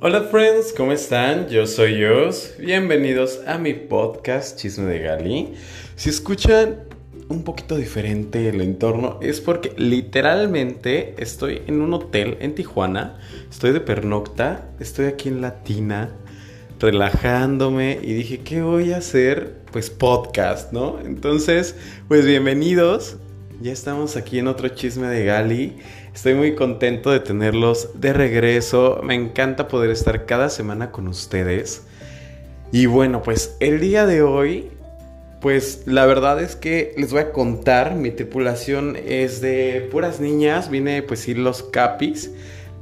Hola friends, ¿cómo están? Yo soy Yos. Bienvenidos a mi podcast Chisme de Gali. Si escuchan un poquito diferente el entorno es porque literalmente estoy en un hotel en Tijuana. Estoy de pernocta, estoy aquí en Latina relajándome y dije, ¿qué voy a hacer? Pues podcast, ¿no? Entonces, pues bienvenidos. Ya estamos aquí en otro chisme de Gali. Estoy muy contento de tenerlos de regreso. Me encanta poder estar cada semana con ustedes. Y bueno, pues el día de hoy, pues la verdad es que les voy a contar. Mi tripulación es de puras niñas. Vine pues ir los capis.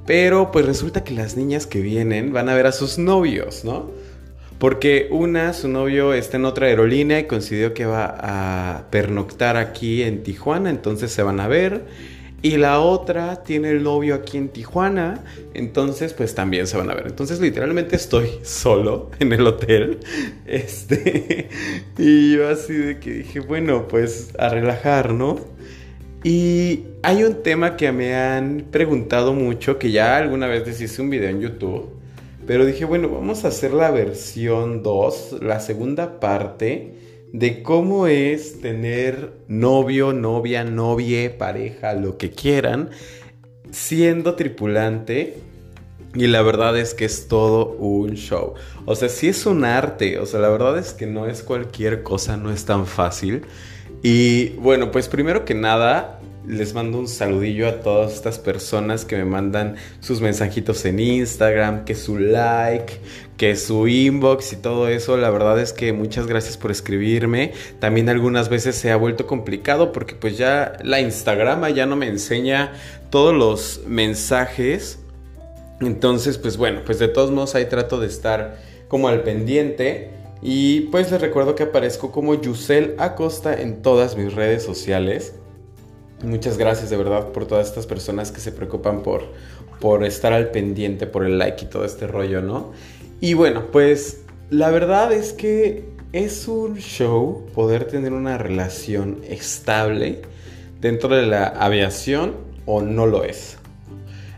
Pero pues resulta que las niñas que vienen van a ver a sus novios, ¿no? Porque una, su novio está en otra aerolínea y coincidió que va a pernoctar aquí en Tijuana, entonces se van a ver. Y la otra tiene el novio aquí en Tijuana, entonces pues también se van a ver. Entonces literalmente estoy solo en el hotel. Este, y yo así de que dije, bueno, pues a relajar, ¿no? Y hay un tema que me han preguntado mucho, que ya alguna vez les hice un video en YouTube pero dije, bueno, vamos a hacer la versión 2, la segunda parte de cómo es tener novio, novia, novie, pareja, lo que quieran, siendo tripulante. Y la verdad es que es todo un show. O sea, sí es un arte. O sea, la verdad es que no es cualquier cosa, no es tan fácil. Y bueno, pues primero que nada, les mando un saludillo a todas estas personas que me mandan sus mensajitos en Instagram, que su like, que su inbox y todo eso. La verdad es que muchas gracias por escribirme. También algunas veces se ha vuelto complicado porque pues ya la Instagram ya no me enseña todos los mensajes. Entonces pues bueno, pues de todos modos ahí trato de estar como al pendiente. Y pues les recuerdo que aparezco como Yusel Acosta en todas mis redes sociales. Muchas gracias de verdad por todas estas personas que se preocupan por, por estar al pendiente, por el like y todo este rollo, ¿no? Y bueno, pues la verdad es que es un show poder tener una relación estable dentro de la aviación o no lo es.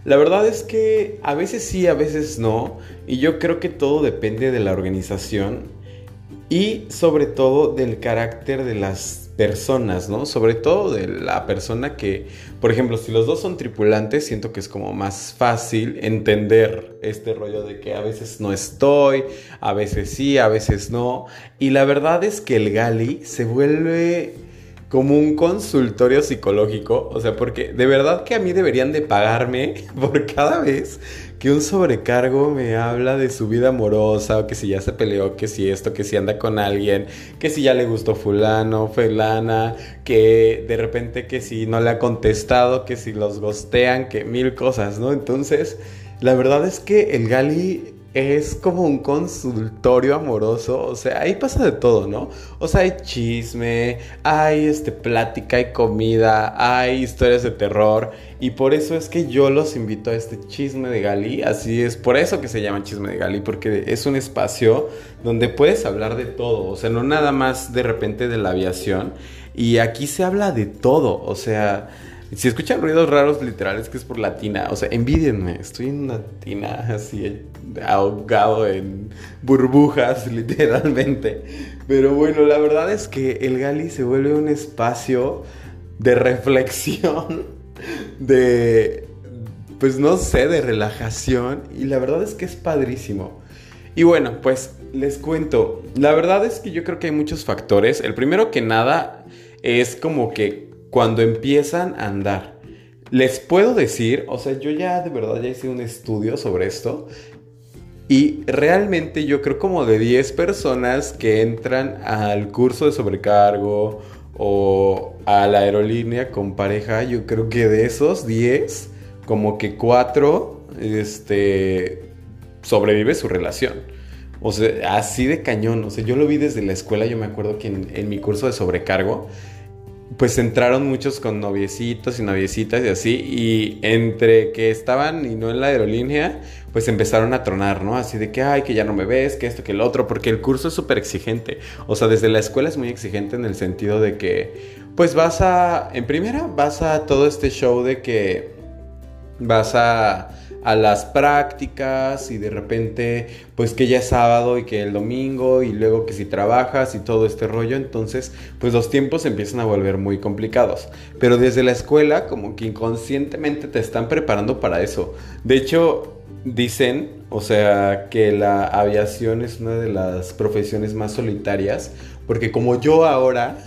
La verdad es que a veces sí, a veces no. Y yo creo que todo depende de la organización y sobre todo del carácter de las personas, ¿no? Sobre todo de la persona que, por ejemplo, si los dos son tripulantes, siento que es como más fácil entender este rollo de que a veces no estoy, a veces sí, a veces no. Y la verdad es que el Gali se vuelve como un consultorio psicológico, o sea, porque de verdad que a mí deberían de pagarme por cada vez que un sobrecargo me habla de su vida amorosa, o que si ya se peleó, que si esto, que si anda con alguien, que si ya le gustó fulano, fulana, que de repente que si no le ha contestado, que si los gostean, que mil cosas, ¿no? Entonces, la verdad es que el Gali es como un consultorio amoroso, o sea, ahí pasa de todo, ¿no? O sea, hay chisme, hay este plática, hay comida, hay historias de terror y por eso es que yo los invito a este chisme de Gali, así es por eso que se llama chisme de Gali porque es un espacio donde puedes hablar de todo, o sea, no nada más de repente de la aviación y aquí se habla de todo, o sea, si escuchan ruidos raros literales que es por la tina, o sea, envidienme, estoy en una tina así ahogado en burbujas literalmente. Pero bueno, la verdad es que el Gali se vuelve un espacio de reflexión, de, pues no sé, de relajación y la verdad es que es padrísimo. Y bueno, pues les cuento, la verdad es que yo creo que hay muchos factores. El primero que nada es como que cuando empiezan a andar. Les puedo decir, o sea, yo ya de verdad ya hice un estudio sobre esto y realmente yo creo como de 10 personas que entran al curso de sobrecargo o a la aerolínea con pareja, yo creo que de esos 10, como que 4 este, sobrevive su relación. O sea, así de cañón. O sea, yo lo vi desde la escuela, yo me acuerdo que en, en mi curso de sobrecargo, pues entraron muchos con noviecitos y noviecitas y así, y entre que estaban y no en la aerolínea, pues empezaron a tronar, ¿no? Así de que, ay, que ya no me ves, que esto, que el otro, porque el curso es súper exigente. O sea, desde la escuela es muy exigente en el sentido de que, pues vas a, en primera, vas a todo este show de que vas a a las prácticas y de repente pues que ya es sábado y que el domingo y luego que si trabajas y todo este rollo, entonces pues los tiempos empiezan a volver muy complicados. Pero desde la escuela como que inconscientemente te están preparando para eso. De hecho, dicen, o sea, que la aviación es una de las profesiones más solitarias porque como yo ahora,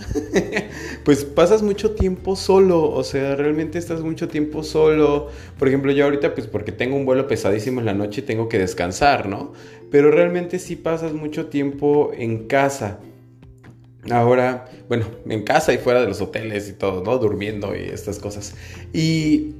pues pasas mucho tiempo solo, o sea, realmente estás mucho tiempo solo. Por ejemplo, yo ahorita, pues porque tengo un vuelo pesadísimo en la noche tengo que descansar, ¿no? Pero realmente sí pasas mucho tiempo en casa. Ahora, bueno, en casa y fuera de los hoteles y todo, ¿no? Durmiendo y estas cosas. Y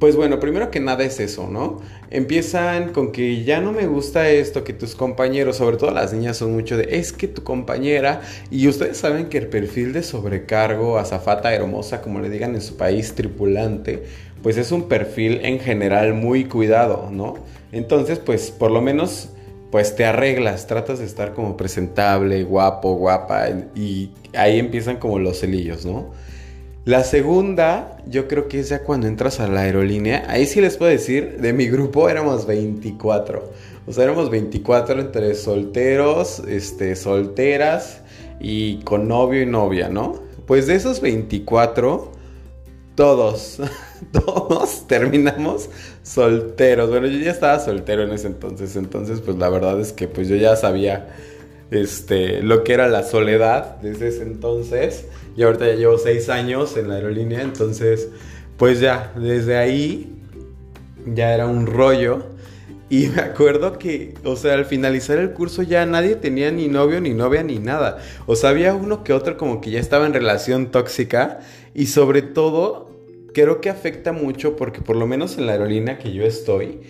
pues bueno, primero que nada es eso, ¿no? Empiezan con que ya no me gusta esto, que tus compañeros, sobre todo las niñas, son mucho de, es que tu compañera, y ustedes saben que el perfil de sobrecargo, azafata hermosa, como le digan en su país, tripulante, pues es un perfil en general muy cuidado, ¿no? Entonces, pues por lo menos, pues te arreglas, tratas de estar como presentable, guapo, guapa, y ahí empiezan como los celillos, ¿no? La segunda, yo creo que es ya cuando entras a la aerolínea. Ahí sí les puedo decir, de mi grupo éramos 24. O sea, éramos 24 entre solteros, este, solteras y con novio y novia, ¿no? Pues de esos 24, todos, todos terminamos solteros. Bueno, yo ya estaba soltero en ese entonces, entonces pues la verdad es que pues yo ya sabía este, lo que era la soledad desde ese entonces. Y ahorita ya llevo seis años en la aerolínea, entonces, pues ya, desde ahí ya era un rollo. Y me acuerdo que, o sea, al finalizar el curso ya nadie tenía ni novio, ni novia, ni nada. O sea, había uno que otro como que ya estaba en relación tóxica. Y sobre todo, creo que afecta mucho porque por lo menos en la aerolínea que yo estoy,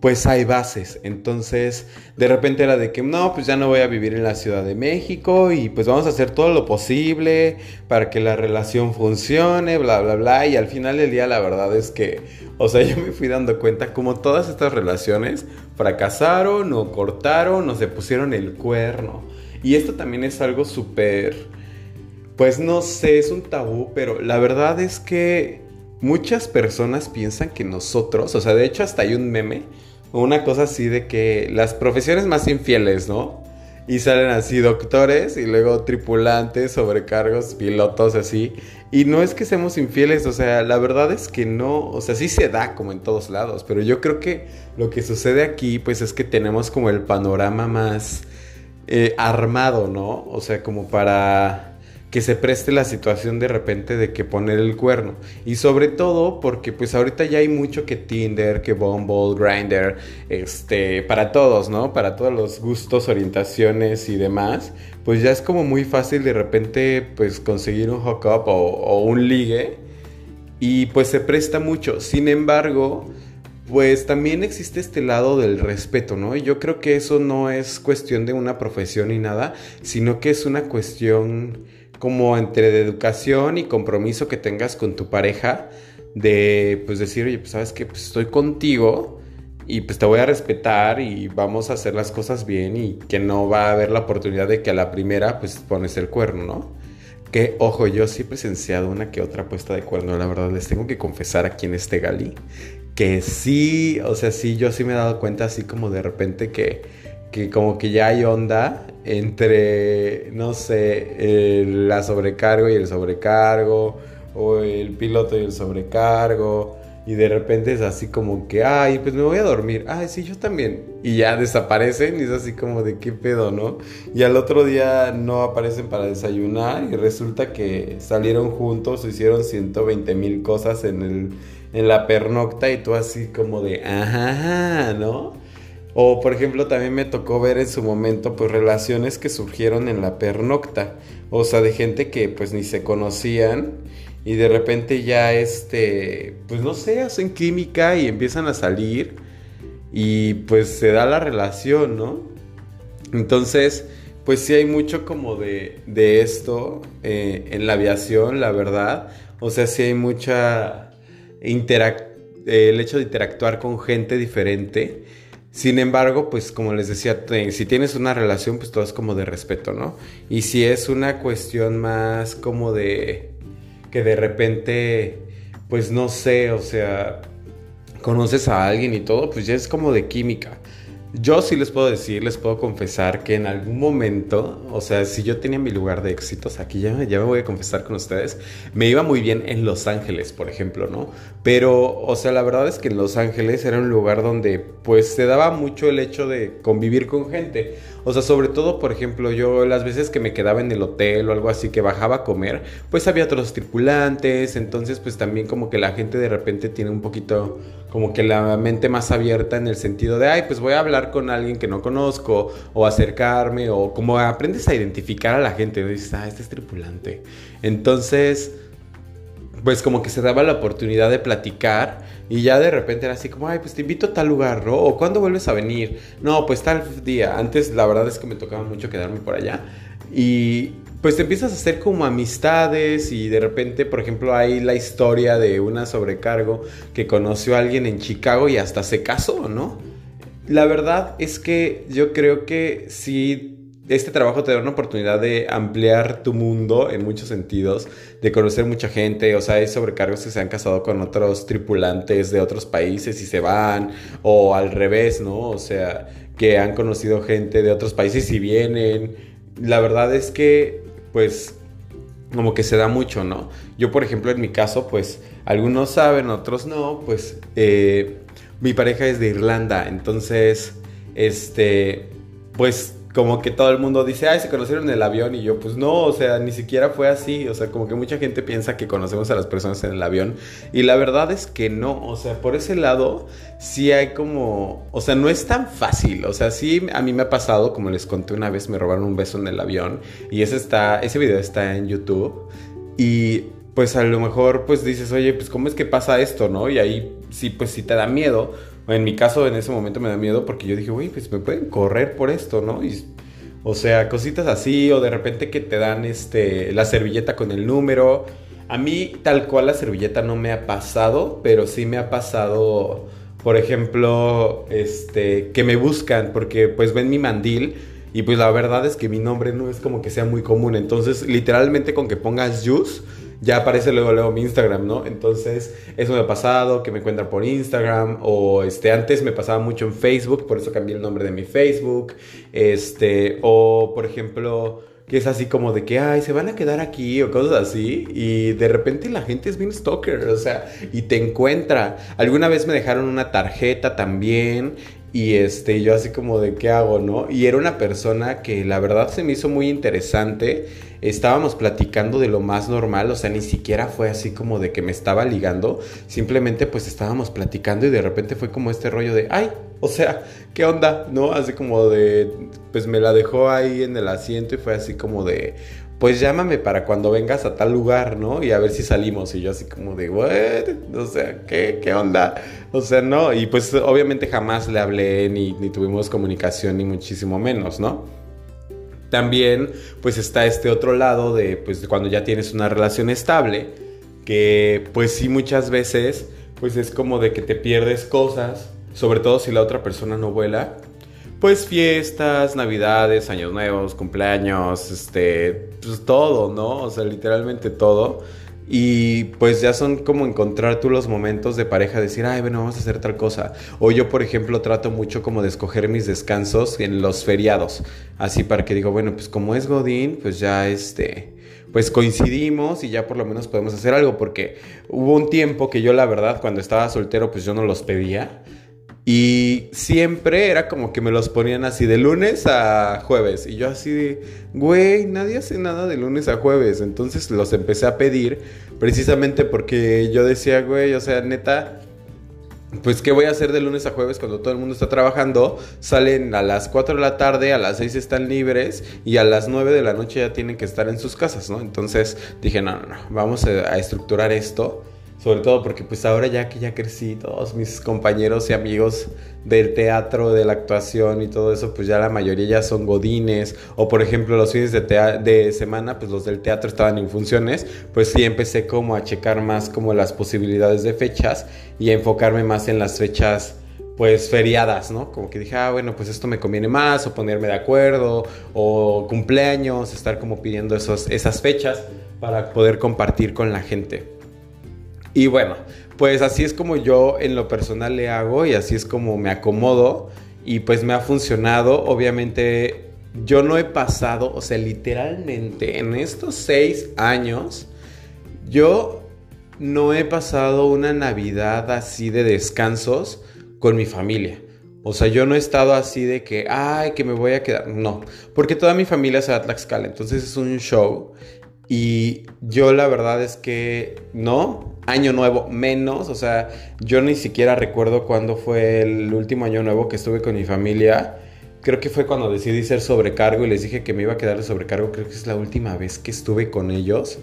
pues hay bases. Entonces, de repente era de que no, pues ya no voy a vivir en la Ciudad de México y pues vamos a hacer todo lo posible para que la relación funcione, bla, bla, bla. Y al final del día la verdad es que, o sea, yo me fui dando cuenta como todas estas relaciones fracasaron o cortaron o se pusieron el cuerno. Y esto también es algo súper, pues no sé, es un tabú, pero la verdad es que muchas personas piensan que nosotros, o sea, de hecho hasta hay un meme una cosa así de que las profesiones más infieles, ¿no? Y salen así doctores y luego tripulantes, sobrecargos, pilotos, así. Y no es que seamos infieles, o sea, la verdad es que no, o sea, sí se da como en todos lados, pero yo creo que lo que sucede aquí, pues es que tenemos como el panorama más eh, armado, ¿no? O sea, como para que se preste la situación de repente de que poner el cuerno. Y sobre todo porque pues ahorita ya hay mucho que Tinder, que Bumble, Grindr, este, para todos, ¿no? Para todos los gustos, orientaciones y demás. Pues ya es como muy fácil de repente pues conseguir un hookup o, o un ligue. Y pues se presta mucho. Sin embargo, pues también existe este lado del respeto, ¿no? Y yo creo que eso no es cuestión de una profesión ni nada, sino que es una cuestión como entre de educación y compromiso que tengas con tu pareja, de pues decir, oye, pues sabes que pues, estoy contigo y pues te voy a respetar y vamos a hacer las cosas bien y que no va a haber la oportunidad de que a la primera pues pones el cuerno, ¿no? Que, ojo, yo sí he presenciado una que otra puesta de cuerno, la verdad, les tengo que confesar aquí en este Gali, que sí, o sea, sí, yo sí me he dado cuenta así como de repente que que como que ya hay onda entre, no sé, la sobrecargo y el sobrecargo, o el piloto y el sobrecargo, y de repente es así como que, ay, pues me voy a dormir, ay, sí, yo también, y ya desaparecen, y es así como de qué pedo, ¿no? Y al otro día no aparecen para desayunar, y resulta que salieron juntos, hicieron 120 mil cosas en, el, en la pernocta, y tú así como de, ajá, ¿no? O por ejemplo también me tocó ver en su momento pues relaciones que surgieron en la pernocta, o sea, de gente que pues ni se conocían y de repente ya este, pues no sé, hacen química y empiezan a salir y pues se da la relación, ¿no? Entonces, pues sí hay mucho como de, de esto eh, en la aviación, la verdad, o sea, sí hay mucha el hecho de interactuar con gente diferente sin embargo, pues como les decía, si tienes una relación, pues todo es como de respeto, ¿no? Y si es una cuestión más como de que de repente, pues no sé, o sea, conoces a alguien y todo, pues ya es como de química. Yo sí les puedo decir, les puedo confesar que en algún momento, o sea, si yo tenía mi lugar de éxitos, aquí ya, ya me voy a confesar con ustedes, me iba muy bien en Los Ángeles, por ejemplo, ¿no? Pero, o sea, la verdad es que en Los Ángeles era un lugar donde pues se daba mucho el hecho de convivir con gente. O sea, sobre todo, por ejemplo, yo las veces que me quedaba en el hotel o algo así, que bajaba a comer, pues había otros tripulantes, entonces pues también como que la gente de repente tiene un poquito como que la mente más abierta en el sentido de, ay, pues voy a hablar con alguien que no conozco o acercarme o como aprendes a identificar a la gente, dices, ah, este es tripulante. Entonces, pues como que se daba la oportunidad de platicar y ya de repente era así como, ay, pues te invito a tal lugar, ¿no? O cuándo vuelves a venir. No, pues tal día. Antes la verdad es que me tocaba mucho quedarme por allá. Y pues te empiezas a hacer como amistades y de repente, por ejemplo, hay la historia de una sobrecargo que conoció a alguien en Chicago y hasta se casó, ¿no? La verdad es que yo creo que sí este trabajo te da una oportunidad de ampliar tu mundo en muchos sentidos, de conocer mucha gente, o sea, hay sobrecargos que se han casado con otros tripulantes de otros países y se van, o al revés, ¿no? O sea, que han conocido gente de otros países y vienen. La verdad es que, pues, como que se da mucho, ¿no? Yo, por ejemplo, en mi caso, pues, algunos saben, otros no, pues, eh, mi pareja es de Irlanda, entonces, este, pues como que todo el mundo dice, ay, se conocieron en el avión y yo, pues no, o sea, ni siquiera fue así, o sea, como que mucha gente piensa que conocemos a las personas en el avión y la verdad es que no, o sea, por ese lado sí hay como, o sea, no es tan fácil, o sea, sí a mí me ha pasado, como les conté una vez, me robaron un beso en el avión y ese está, ese video está en YouTube y pues a lo mejor pues dices, oye, pues cómo es que pasa esto, ¿no? Y ahí sí, pues sí te da miedo en mi caso, en ese momento me da miedo porque yo dije, güey, pues me pueden correr por esto, ¿no? O sea, cositas así, o de repente que te dan este, la servilleta con el número. A mí, tal cual, la servilleta no me ha pasado, pero sí me ha pasado, por ejemplo, este, que me buscan porque pues ven mi mandil. Y pues la verdad es que mi nombre no es como que sea muy común. Entonces, literalmente con que pongas Juice ya aparece luego, luego mi Instagram, ¿no? Entonces, eso me ha pasado, que me encuentran por Instagram, o este, antes me pasaba mucho en Facebook, por eso cambié el nombre de mi Facebook, este, o por ejemplo, que es así como de que, ay, se van a quedar aquí, o cosas así, y de repente la gente es bien stalker, o sea, y te encuentra. Alguna vez me dejaron una tarjeta también, y este, yo así como de qué hago, ¿no? Y era una persona que la verdad se me hizo muy interesante. Estábamos platicando de lo más normal, o sea, ni siquiera fue así como de que me estaba ligando. Simplemente pues estábamos platicando y de repente fue como este rollo de, ay, o sea, ¿qué onda? ¿No? Así como de, pues me la dejó ahí en el asiento y fue así como de, pues llámame para cuando vengas a tal lugar, ¿no? Y a ver si salimos. Y yo así como de, what? O sea, ¿qué, qué onda? O sea, no. Y pues obviamente jamás le hablé ni, ni tuvimos comunicación ni muchísimo menos, ¿no? También pues está este otro lado de pues cuando ya tienes una relación estable, que pues sí muchas veces pues es como de que te pierdes cosas, sobre todo si la otra persona no vuela pues fiestas, navidades, años nuevos, cumpleaños, este, pues todo, ¿no? O sea, literalmente todo. Y pues ya son como encontrar tú los momentos de pareja, decir, ay, bueno, vamos a hacer tal cosa. O yo, por ejemplo, trato mucho como de escoger mis descansos en los feriados. Así para que digo, bueno, pues como es Godín, pues ya este, pues coincidimos y ya por lo menos podemos hacer algo. Porque hubo un tiempo que yo, la verdad, cuando estaba soltero, pues yo no los pedía. Y siempre era como que me los ponían así de lunes a jueves. Y yo así de, güey, nadie hace nada de lunes a jueves. Entonces los empecé a pedir precisamente porque yo decía, güey, o sea, neta, pues qué voy a hacer de lunes a jueves cuando todo el mundo está trabajando. Salen a las 4 de la tarde, a las 6 están libres y a las 9 de la noche ya tienen que estar en sus casas, ¿no? Entonces dije, no, no, no, vamos a estructurar esto sobre todo porque pues ahora ya que ya crecí, todos mis compañeros y amigos del teatro, de la actuación y todo eso, pues ya la mayoría ya son godines. O por ejemplo los fines de, semana, pues los del teatro estaban en funciones. Pues sí empecé como a checar más como las posibilidades de fechas y a enfocarme más en las fechas pues feriadas, ¿no? Como que dije, ah, bueno, pues esto me conviene más, o ponerme de acuerdo, o cumpleaños, estar como pidiendo esos, esas fechas para poder compartir con la gente. Y bueno, pues así es como yo en lo personal le hago y así es como me acomodo y pues me ha funcionado. Obviamente yo no he pasado, o sea, literalmente en estos seis años, yo no he pasado una Navidad así de descansos con mi familia. O sea, yo no he estado así de que, ay, que me voy a quedar. No, porque toda mi familia se va a Tlaxcala, entonces es un show. Y yo la verdad es que no, año nuevo menos, o sea, yo ni siquiera recuerdo cuándo fue el último año nuevo que estuve con mi familia. Creo que fue cuando decidí ser sobrecargo y les dije que me iba a quedar de sobrecargo. Creo que es la última vez que estuve con ellos.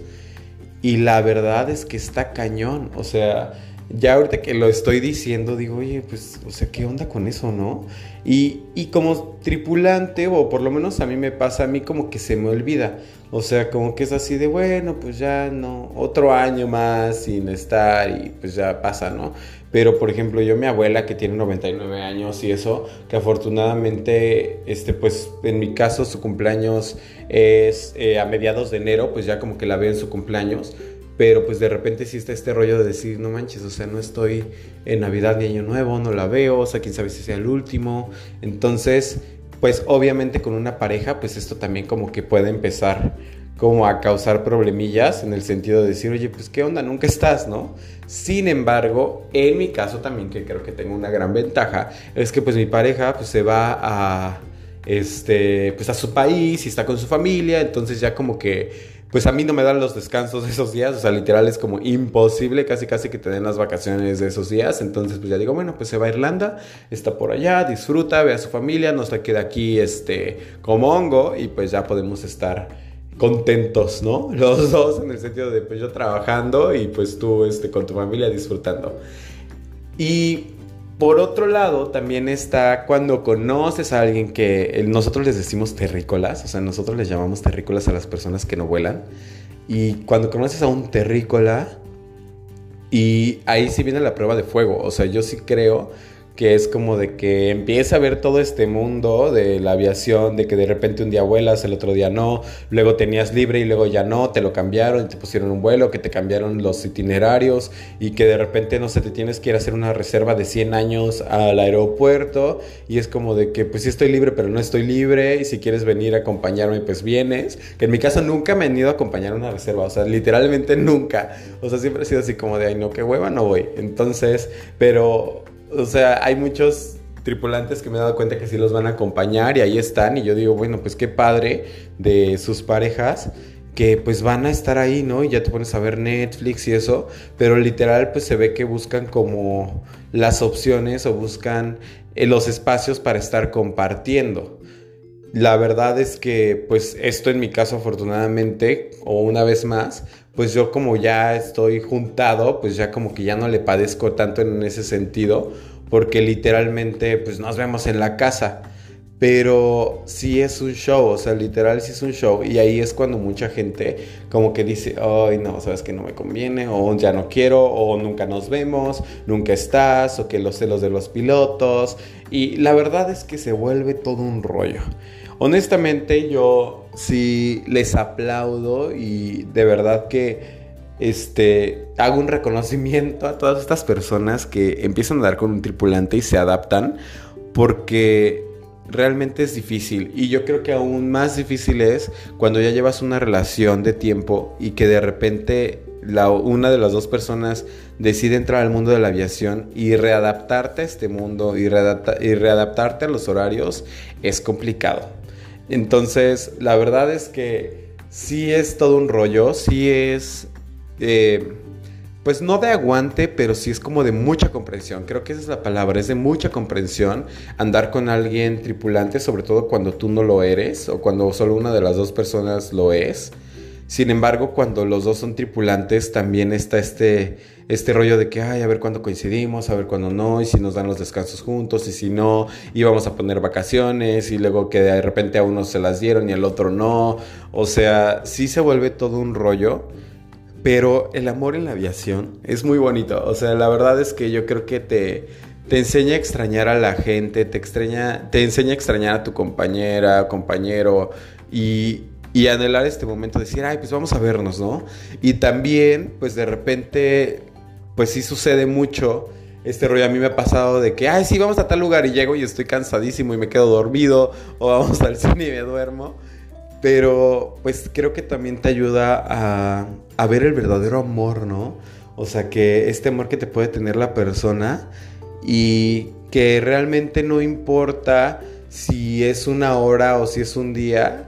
Y la verdad es que está cañón. O sea, ya ahorita que lo estoy diciendo, digo, oye, pues, o sea, ¿qué onda con eso, no? Y, y, como tripulante, o por lo menos a mí me pasa, a mí como que se me olvida. O sea, como que es así de, bueno, pues ya no, otro año más sin estar y pues ya pasa, ¿no? Pero, por ejemplo, yo, mi abuela que tiene 99 años y eso, que afortunadamente, este, pues en mi caso su cumpleaños es eh, a mediados de enero, pues ya como que la veo en su cumpleaños pero pues de repente sí está este rollo de decir, no manches, o sea, no estoy en Navidad ni Año Nuevo, no la veo, o sea, quién sabe si sea el último. Entonces, pues obviamente con una pareja, pues esto también como que puede empezar como a causar problemillas en el sentido de decir, oye, pues qué onda, nunca estás, ¿no? Sin embargo, en mi caso también, que creo que tengo una gran ventaja, es que pues mi pareja pues se va a, este, pues a su país y está con su familia, entonces ya como que pues a mí no me dan los descansos de esos días, o sea, literal es como imposible casi casi que te den las vacaciones de esos días, entonces pues ya digo, bueno, pues se va a Irlanda, está por allá, disfruta, ve a su familia, no se queda aquí este como hongo y pues ya podemos estar contentos, ¿no? Los dos en el sentido de pues yo trabajando y pues tú este con tu familia disfrutando. Y por otro lado, también está cuando conoces a alguien que nosotros les decimos terrícolas, o sea, nosotros les llamamos terrícolas a las personas que no vuelan. Y cuando conoces a un terrícola, y ahí sí viene la prueba de fuego, o sea, yo sí creo que es como de que empieza a ver todo este mundo de la aviación, de que de repente un día vuelas, el otro día no, luego tenías libre y luego ya no, te lo cambiaron y te pusieron un vuelo, que te cambiaron los itinerarios y que de repente no sé, te tienes que ir a hacer una reserva de 100 años al aeropuerto y es como de que pues sí estoy libre pero no estoy libre y si quieres venir a acompañarme pues vienes, que en mi caso nunca me han ido a acompañar a una reserva, o sea, literalmente nunca, o sea, siempre ha sido así como de, ay no, qué hueva, no voy, entonces, pero o sea, hay muchos tripulantes que me he dado cuenta que sí los van a acompañar y ahí están y yo digo, bueno, pues qué padre de sus parejas que pues van a estar ahí, ¿no? Y ya te pones a ver Netflix y eso, pero literal pues se ve que buscan como las opciones o buscan eh, los espacios para estar compartiendo. La verdad es que pues esto en mi caso afortunadamente o una vez más pues yo como ya estoy juntado, pues ya como que ya no le padezco tanto en ese sentido, porque literalmente pues nos vemos en la casa. Pero sí es un show, o sea, literal sí es un show. Y ahí es cuando mucha gente como que dice, ay, no, sabes que no me conviene, o ya no quiero, o nunca nos vemos, nunca estás, o que los celos de los pilotos. Y la verdad es que se vuelve todo un rollo. Honestamente yo sí les aplaudo y de verdad que este, hago un reconocimiento a todas estas personas que empiezan a dar con un tripulante y se adaptan porque realmente es difícil y yo creo que aún más difícil es cuando ya llevas una relación de tiempo y que de repente la, una de las dos personas decide entrar al mundo de la aviación y readaptarte a este mundo y, y readaptarte a los horarios es complicado. Entonces, la verdad es que sí es todo un rollo, sí es, eh, pues no de aguante, pero sí es como de mucha comprensión. Creo que esa es la palabra, es de mucha comprensión andar con alguien tripulante, sobre todo cuando tú no lo eres o cuando solo una de las dos personas lo es. Sin embargo, cuando los dos son tripulantes, también está este, este rollo de que, ay, a ver cuándo coincidimos, a ver cuándo no, y si nos dan los descansos juntos, y si no, íbamos a poner vacaciones, y luego que de repente a uno se las dieron y al otro no. O sea, sí se vuelve todo un rollo. Pero el amor en la aviación es muy bonito. O sea, la verdad es que yo creo que te, te enseña a extrañar a la gente, te, extraña, te enseña a extrañar a tu compañera, compañero. Y, y anhelar este momento, decir, ay, pues vamos a vernos, ¿no? Y también, pues de repente, pues sí sucede mucho. Este rollo a mí me ha pasado de que, ay, sí, vamos a tal lugar y llego y estoy cansadísimo y me quedo dormido, o vamos al cine y me duermo. Pero pues creo que también te ayuda a, a ver el verdadero amor, ¿no? O sea, que este amor que te puede tener la persona y que realmente no importa si es una hora o si es un día,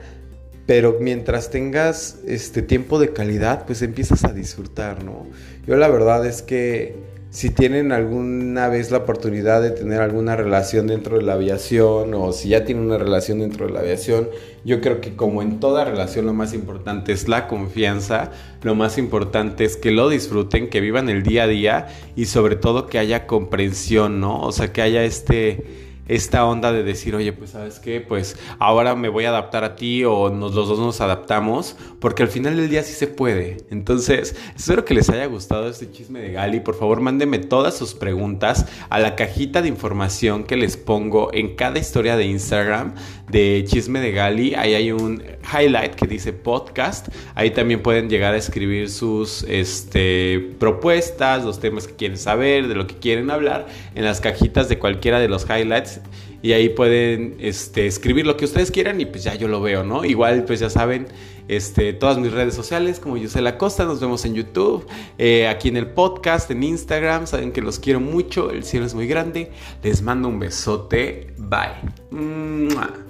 pero mientras tengas este tiempo de calidad, pues empiezas a disfrutar, ¿no? Yo la verdad es que si tienen alguna vez la oportunidad de tener alguna relación dentro de la aviación o si ya tienen una relación dentro de la aviación, yo creo que como en toda relación lo más importante es la confianza, lo más importante es que lo disfruten, que vivan el día a día y sobre todo que haya comprensión, ¿no? O sea, que haya este esta onda de decir, oye, pues sabes qué, pues ahora me voy a adaptar a ti o los dos nos adaptamos, porque al final del día sí se puede. Entonces, espero que les haya gustado este chisme de Gali. Por favor, mándenme todas sus preguntas a la cajita de información que les pongo en cada historia de Instagram de chisme de Gali. Ahí hay un highlight que dice podcast. Ahí también pueden llegar a escribir sus este, propuestas, los temas que quieren saber, de lo que quieren hablar en las cajitas de cualquiera de los highlights y ahí pueden este, escribir lo que ustedes quieran y pues ya yo lo veo, ¿no? Igual pues ya saben, este, todas mis redes sociales como Yusel Acosta, nos vemos en YouTube, eh, aquí en el podcast, en Instagram, saben que los quiero mucho, el cielo es muy grande, les mando un besote, bye.